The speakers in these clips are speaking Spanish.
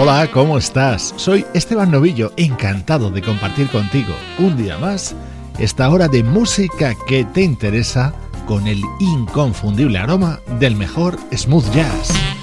Hola, ¿cómo estás? Soy Esteban Novillo, encantado de compartir contigo un día más esta hora de música que te interesa con el inconfundible aroma del mejor smooth jazz.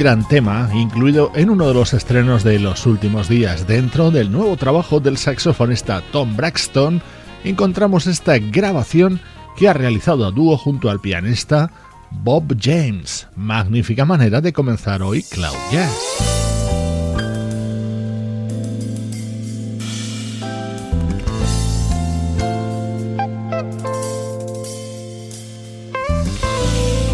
Gran tema incluido en uno de los estrenos de los últimos días. Dentro del nuevo trabajo del saxofonista Tom Braxton encontramos esta grabación que ha realizado a dúo junto al pianista Bob James. Magnífica manera de comenzar hoy Cloud Jazz.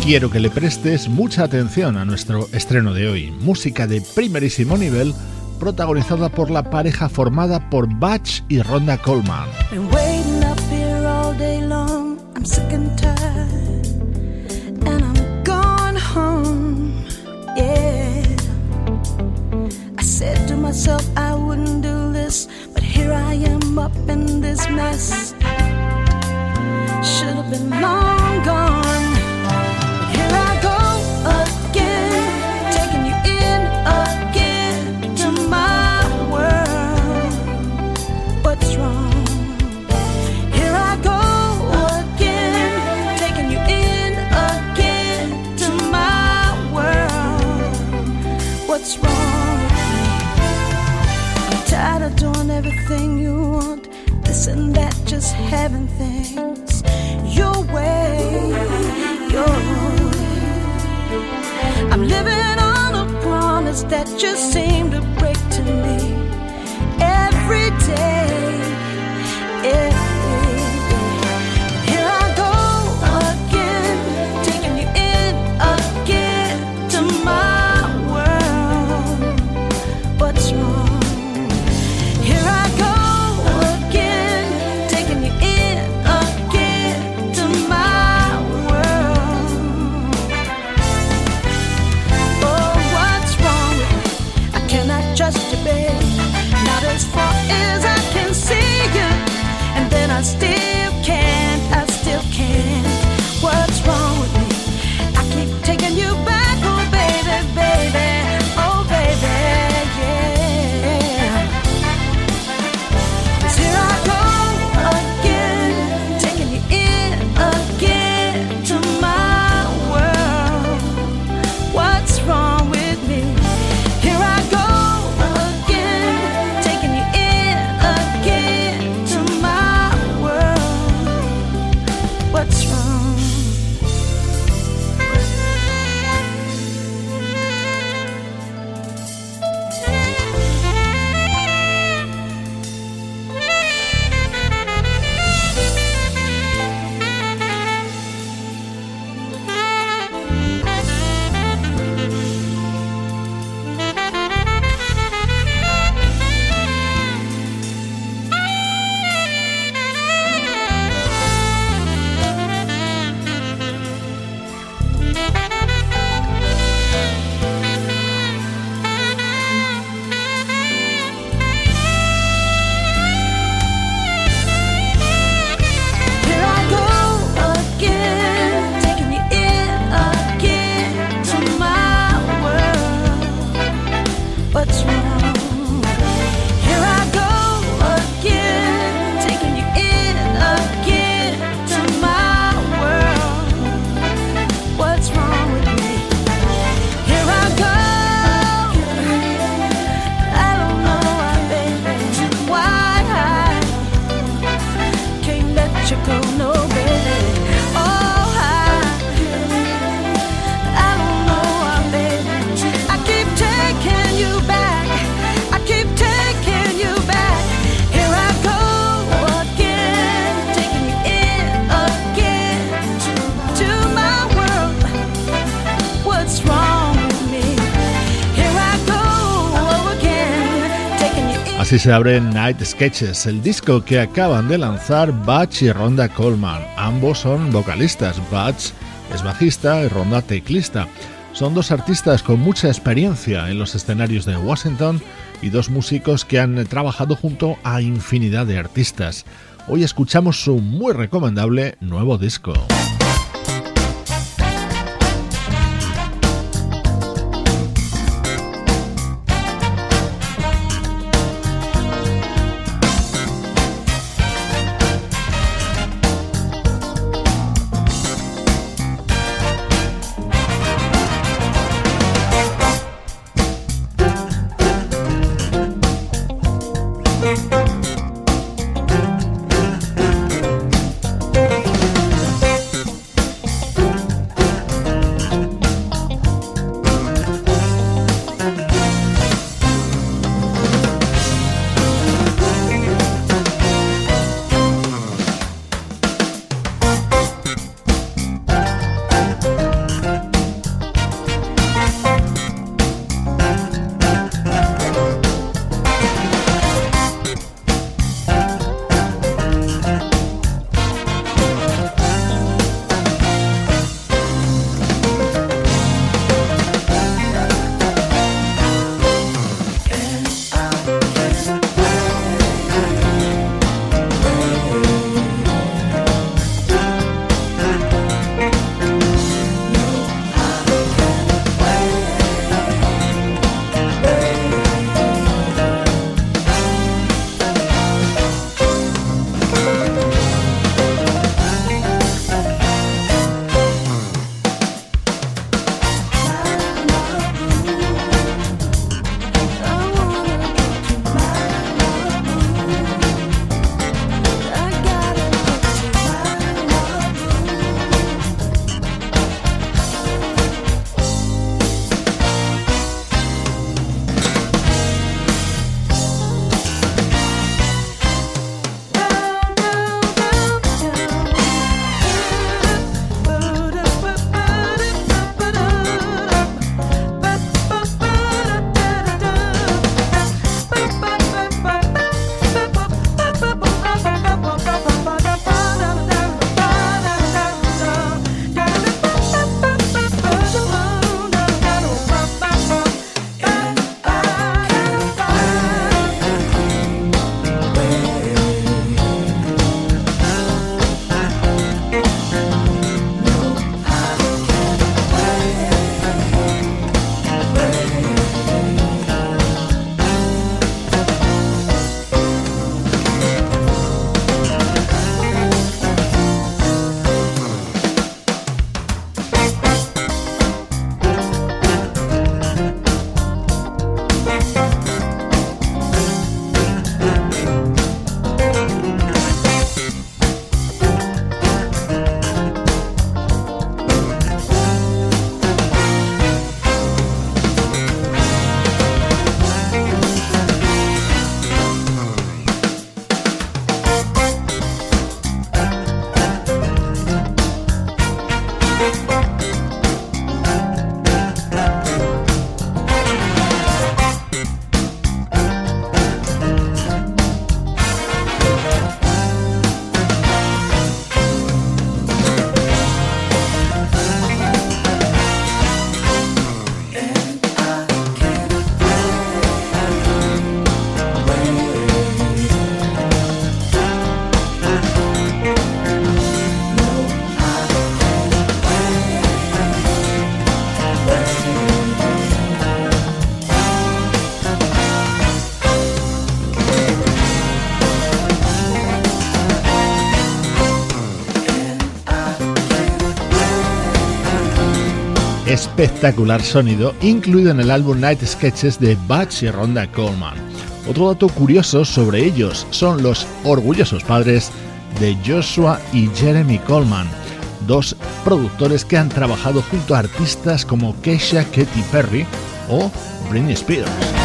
Quiero que le prestes mucha atención a nuestro estreno de hoy, música de primerísimo nivel protagonizada por la pareja formada por Batch y Ronda Coleman. Should have been long gone. that you see. Así se abre Night Sketches, el disco que acaban de lanzar Batch y Ronda Coleman. Ambos son vocalistas, Batch es bajista y Ronda teclista. Son dos artistas con mucha experiencia en los escenarios de Washington y dos músicos que han trabajado junto a infinidad de artistas. Hoy escuchamos su muy recomendable nuevo disco. Espectacular sonido incluido en el álbum Night Sketches de Butch y Ronda Coleman. Otro dato curioso sobre ellos son los orgullosos padres de Joshua y Jeremy Coleman, dos productores que han trabajado junto a artistas como Keisha Katy Perry o Britney Spears.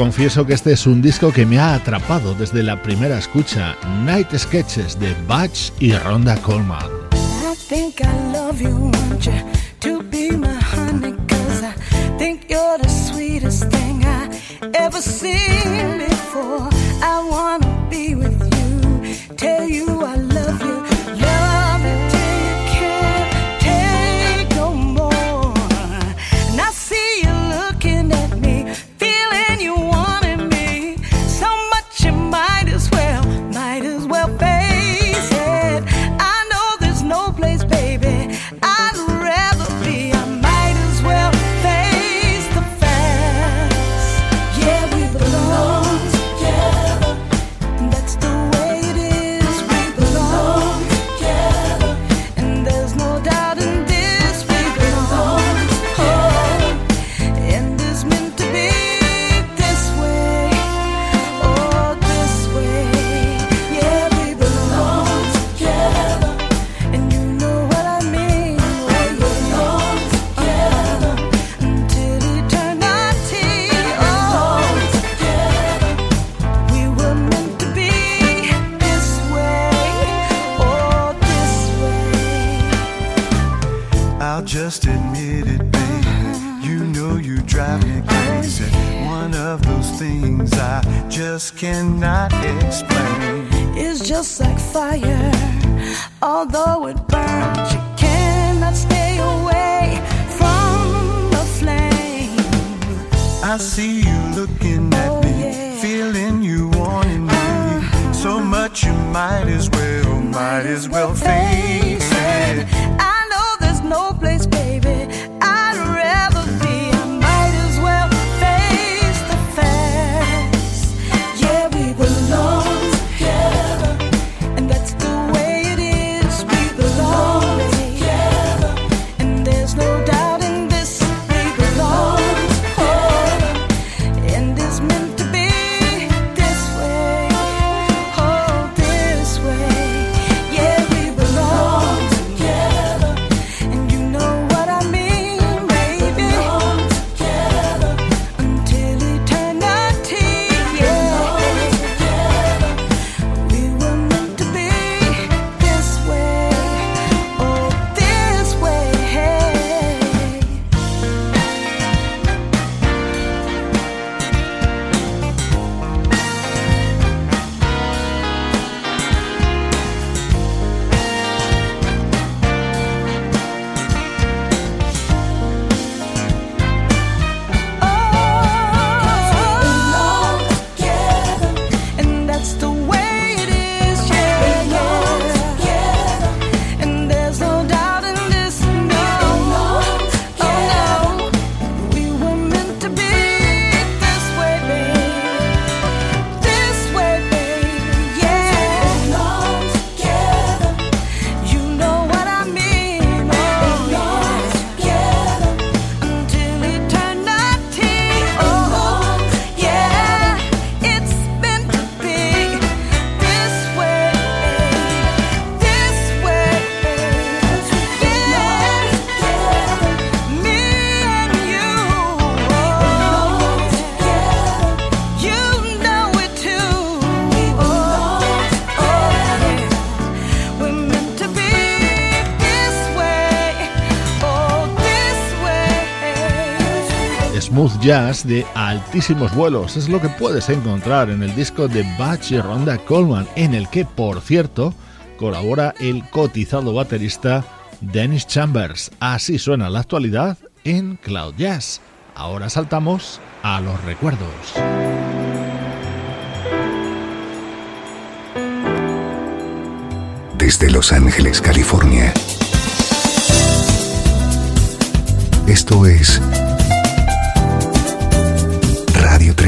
Confieso que este es un disco que me ha atrapado desde la primera escucha, Night Sketches de Batch y Ronda Coleman. like fire. Although it burns, you cannot stay away from the flame. I see you looking at oh, me, yeah. feeling you wanting me. Uh, so much you might as well, might as well fade. Jazz de altísimos vuelos. Es lo que puedes encontrar en el disco de Batch y Ronda Coleman, en el que, por cierto, colabora el cotizado baterista Dennis Chambers. Así suena la actualidad en Cloud Jazz. Ahora saltamos a los recuerdos. Desde Los Ángeles, California. Esto es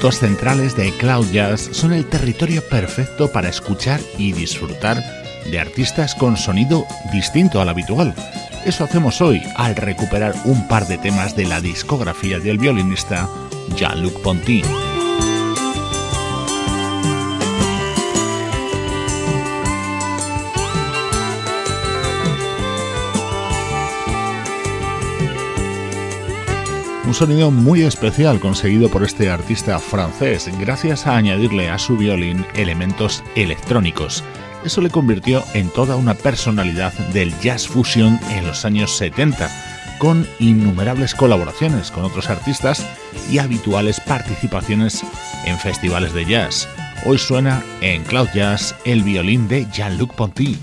Minutos centrales de Cloud Jazz son el territorio perfecto para escuchar y disfrutar de artistas con sonido distinto al habitual. Eso hacemos hoy al recuperar un par de temas de la discografía del violinista Jean-Luc Ponty. Un sonido muy especial conseguido por este artista francés gracias a añadirle a su violín elementos electrónicos. Eso le convirtió en toda una personalidad del jazz fusion en los años 70, con innumerables colaboraciones con otros artistas y habituales participaciones en festivales de jazz. Hoy suena en Cloud Jazz el violín de Jean-Luc Ponty.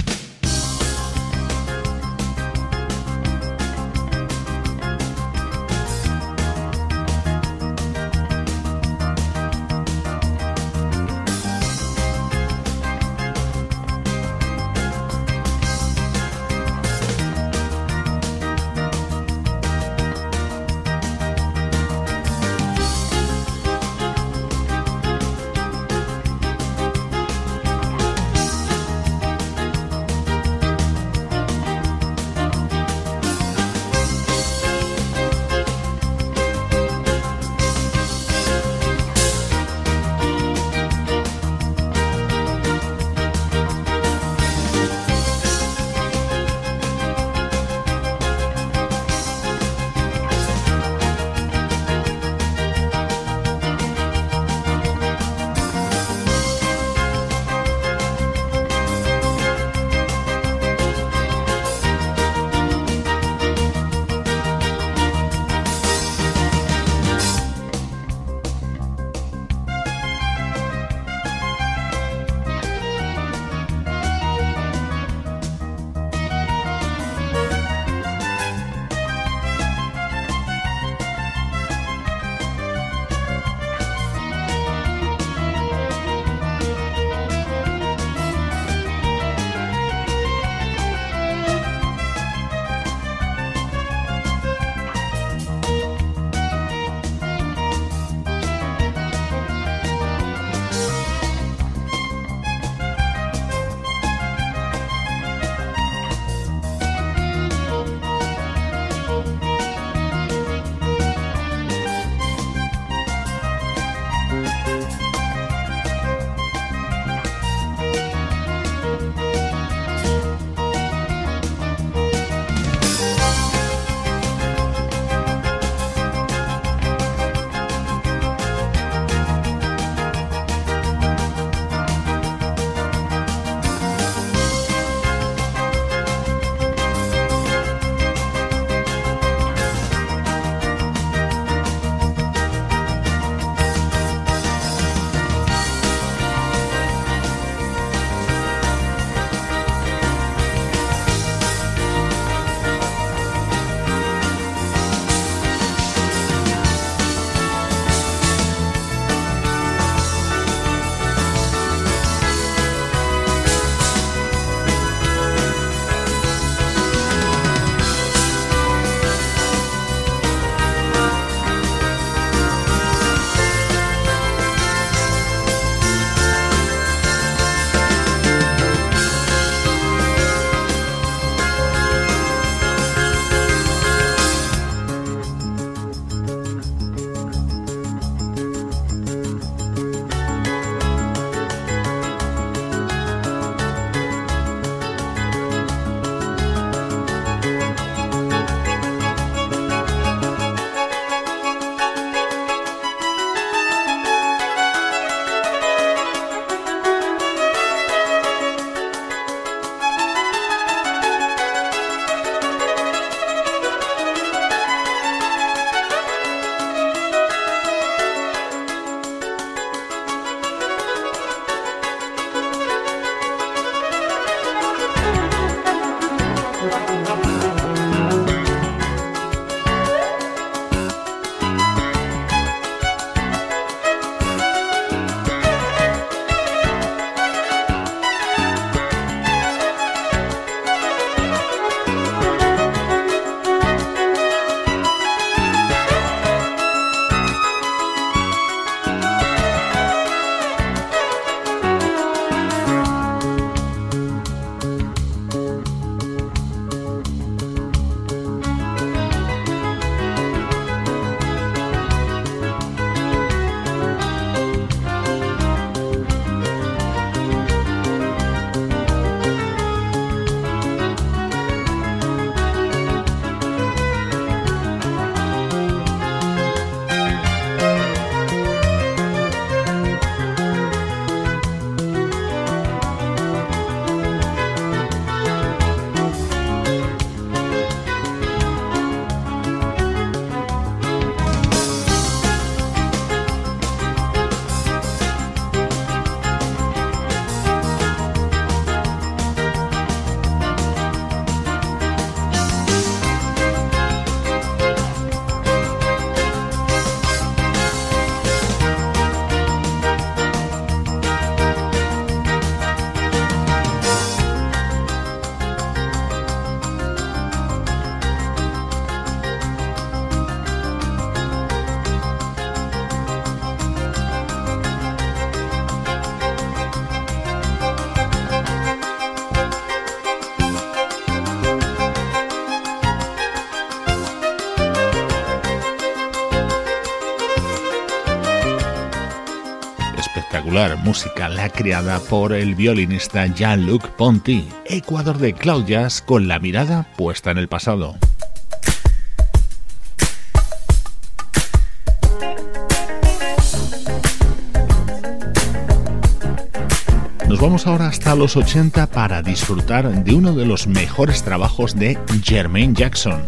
Espectacular música, la creada por el violinista Jean-Luc Ponty, Ecuador de Cloud Jazz con la mirada puesta en el pasado. Nos vamos ahora hasta los 80 para disfrutar de uno de los mejores trabajos de Jermaine Jackson.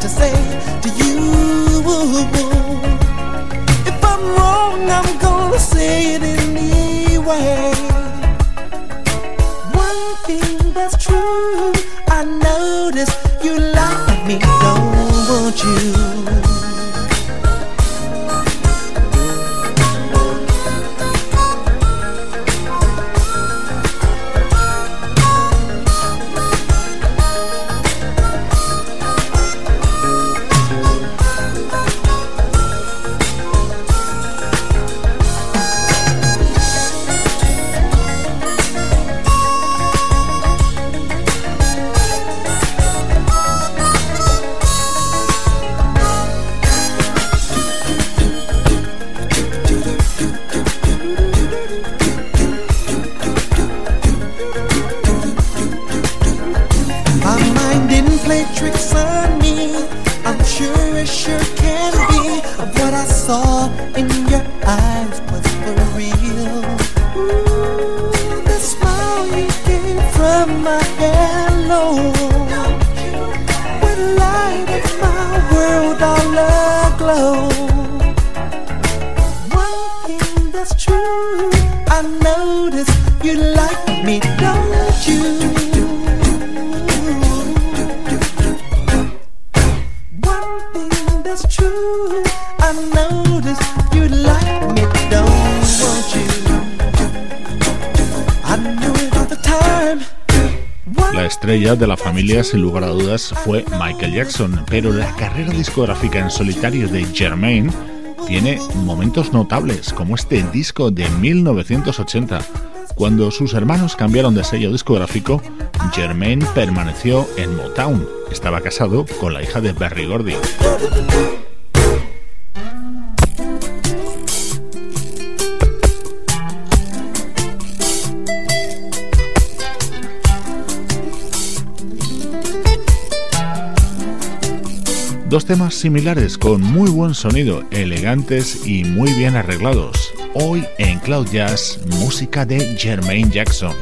to say. Estrella de la familia, sin lugar a dudas, fue Michael Jackson, pero la carrera discográfica en solitario de Jermaine tiene momentos notables, como este disco de 1980 Cuando sus hermanos cambiaron de sello discográfico, Jermaine permaneció en Motown. Estaba casado con la hija de Berry Gordy. Temas similares con muy buen sonido, elegantes y muy bien arreglados. Hoy en Cloud Jazz, música de Jermaine Jackson.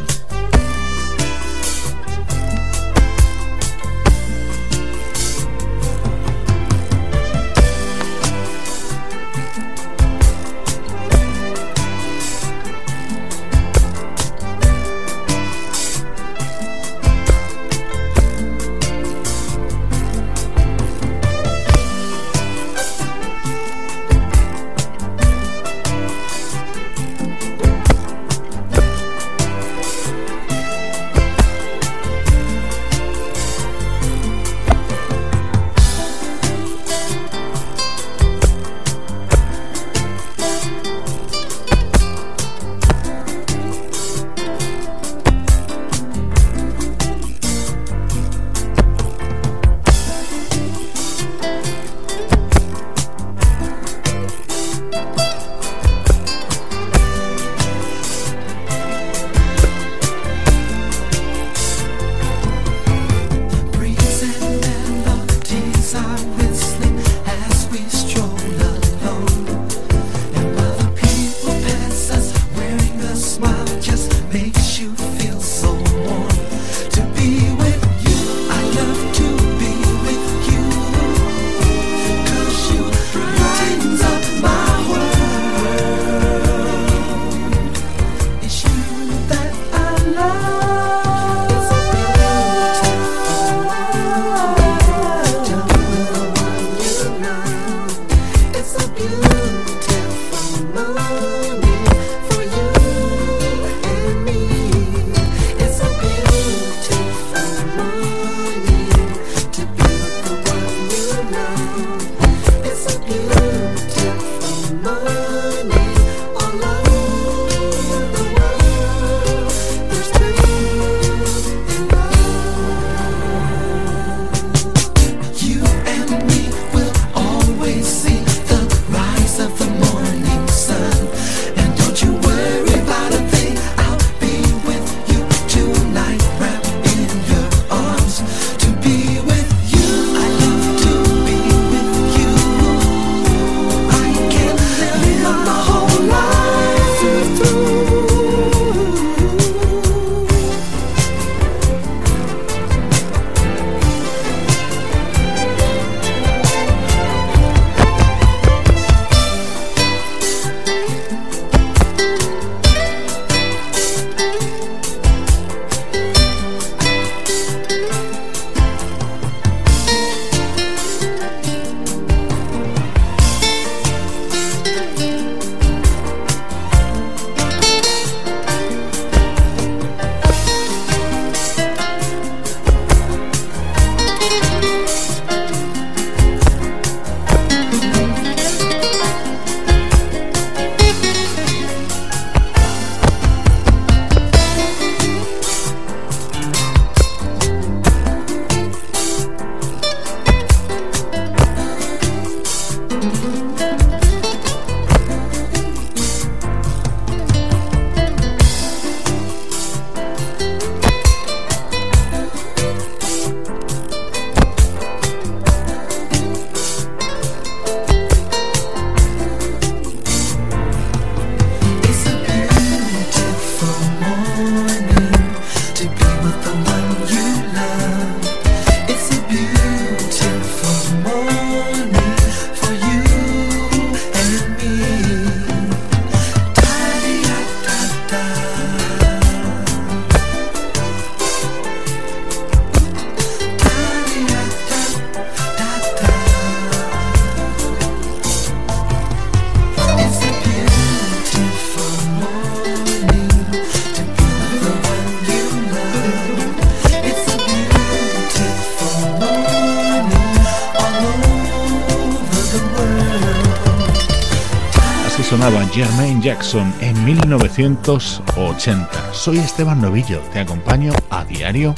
Jackson en 1980. Soy Esteban Novillo, te acompaño a diario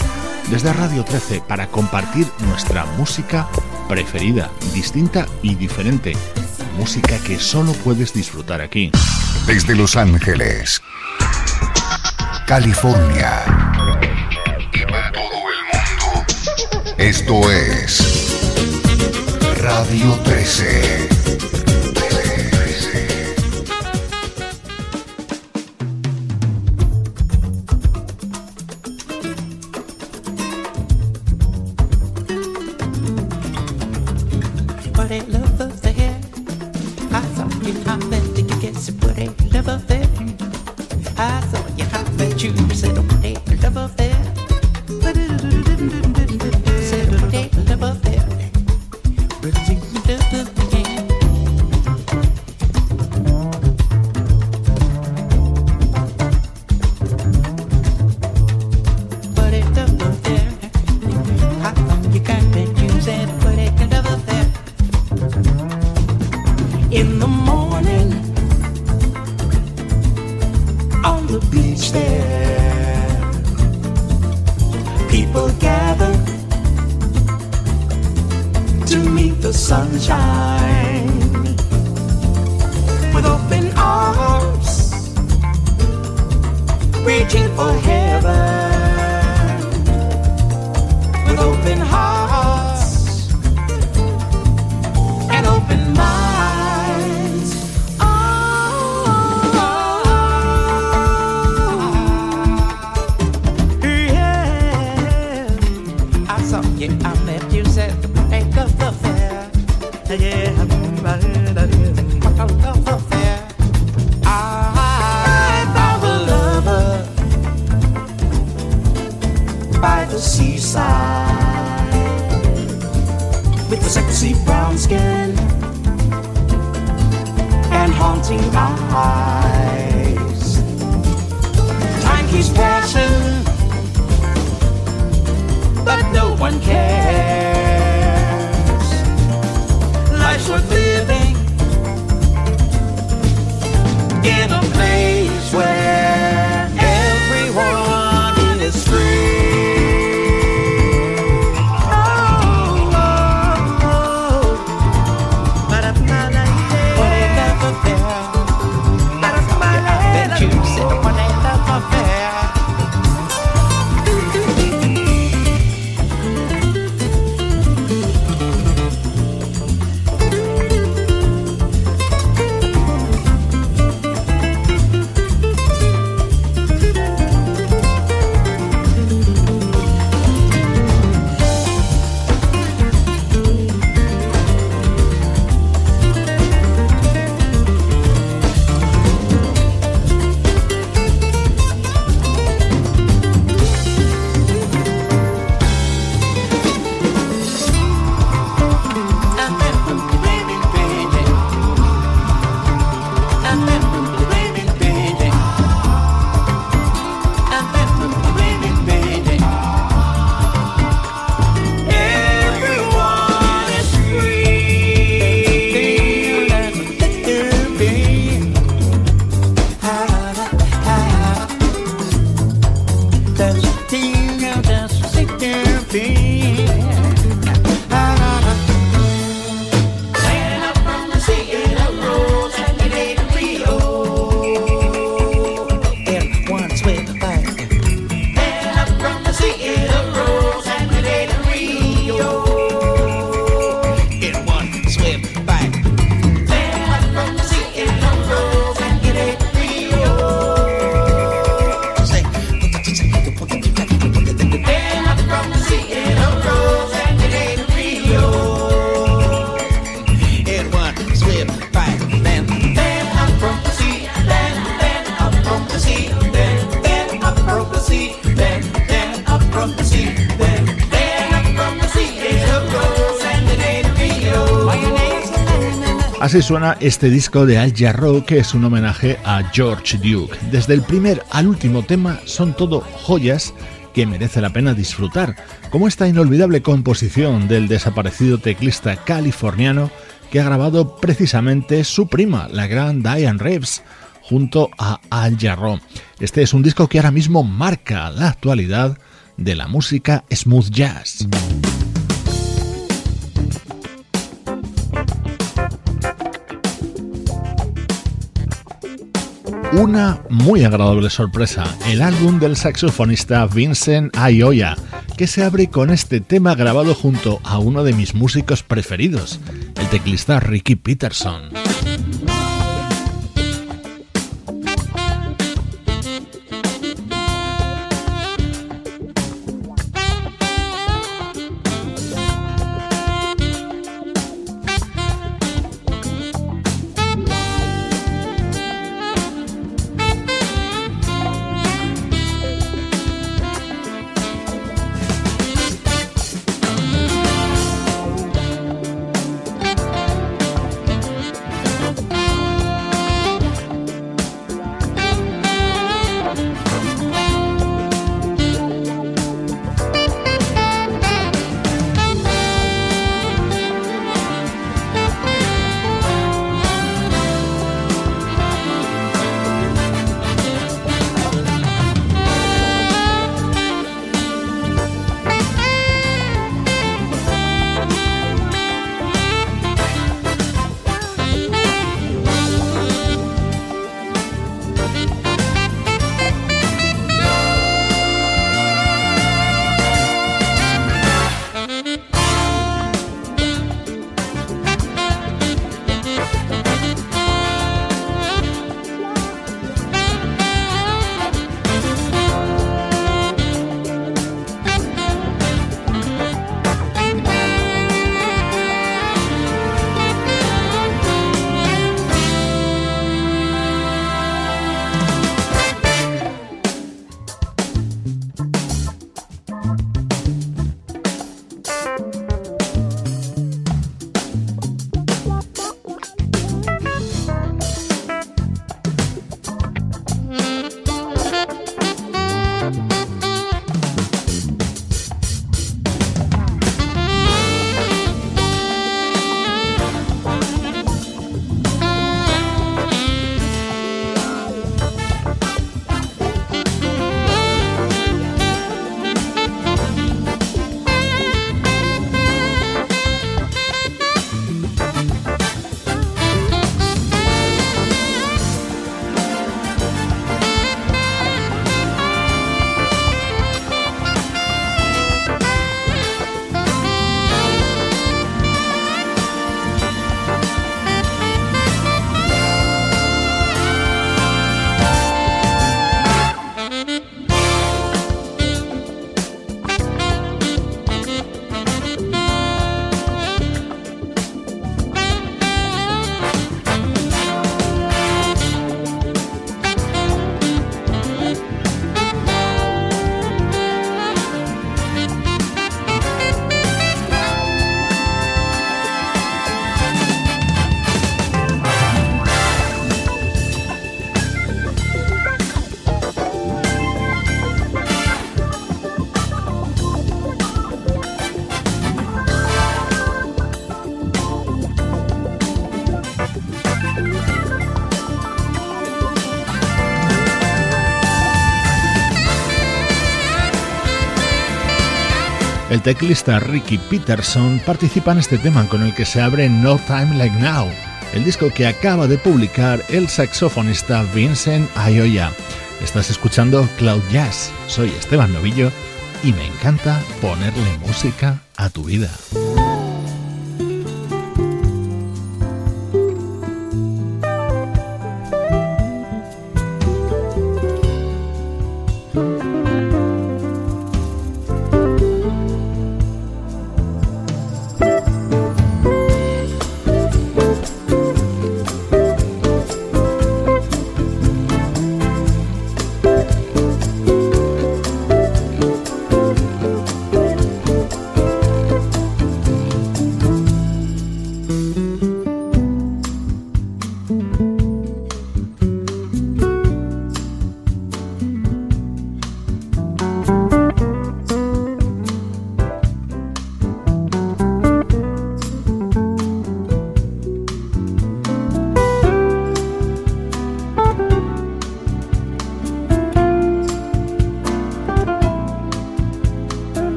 desde Radio 13 para compartir nuestra música preferida, distinta y diferente. Música que solo puedes disfrutar aquí. Desde Los Ángeles, California y para todo el mundo. Esto es Radio 13. Time keeps passing, but no one cares. Life's worth living in a play. Así suena este disco de Al Jarreau que es un homenaje a George Duke. Desde el primer al último tema son todo joyas que merece la pena disfrutar, como esta inolvidable composición del desaparecido teclista californiano que ha grabado precisamente su prima, la gran Diane Reeves, junto a Al Jarreau. Este es un disco que ahora mismo marca la actualidad de la música smooth jazz. Una muy agradable sorpresa, el álbum del saxofonista Vincent Ayoya, que se abre con este tema grabado junto a uno de mis músicos preferidos, el teclista Ricky Peterson. El teclista Ricky Peterson participa en este tema con el que se abre No Time Like Now, el disco que acaba de publicar el saxofonista Vincent Ayoya. Estás escuchando Cloud Jazz, soy Esteban Novillo y me encanta ponerle música a tu vida.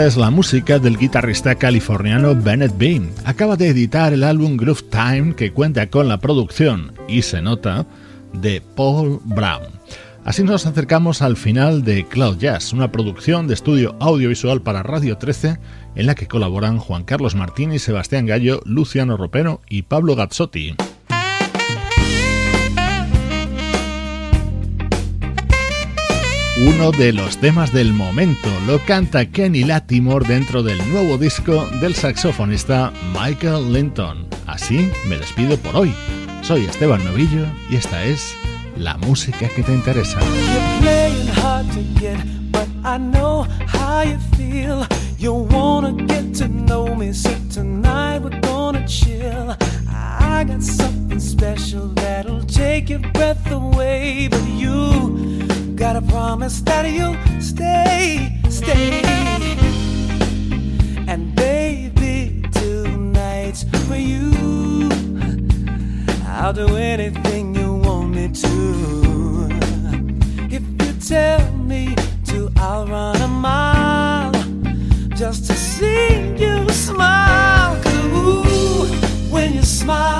Es la música del guitarrista californiano Bennett Bean. Acaba de editar el álbum Groove Time que cuenta con la producción, y se nota, de Paul Brown. Así nos acercamos al final de Cloud Jazz, una producción de estudio audiovisual para Radio 13 en la que colaboran Juan Carlos Martín y Sebastián Gallo, Luciano Ropero y Pablo Gazzotti. Uno de los temas del momento lo canta Kenny Latimore dentro del nuevo disco del saxofonista Michael Linton. Así me despido por hoy. Soy Esteban Novillo y esta es la música que te interesa. I got something special that'll take your breath away, you gotta promise that you'll stay, stay. And baby, tonight's for you. I'll do anything you want me to. If you tell me to, I'll run a mile just to see you smile. Ooh, when you smile,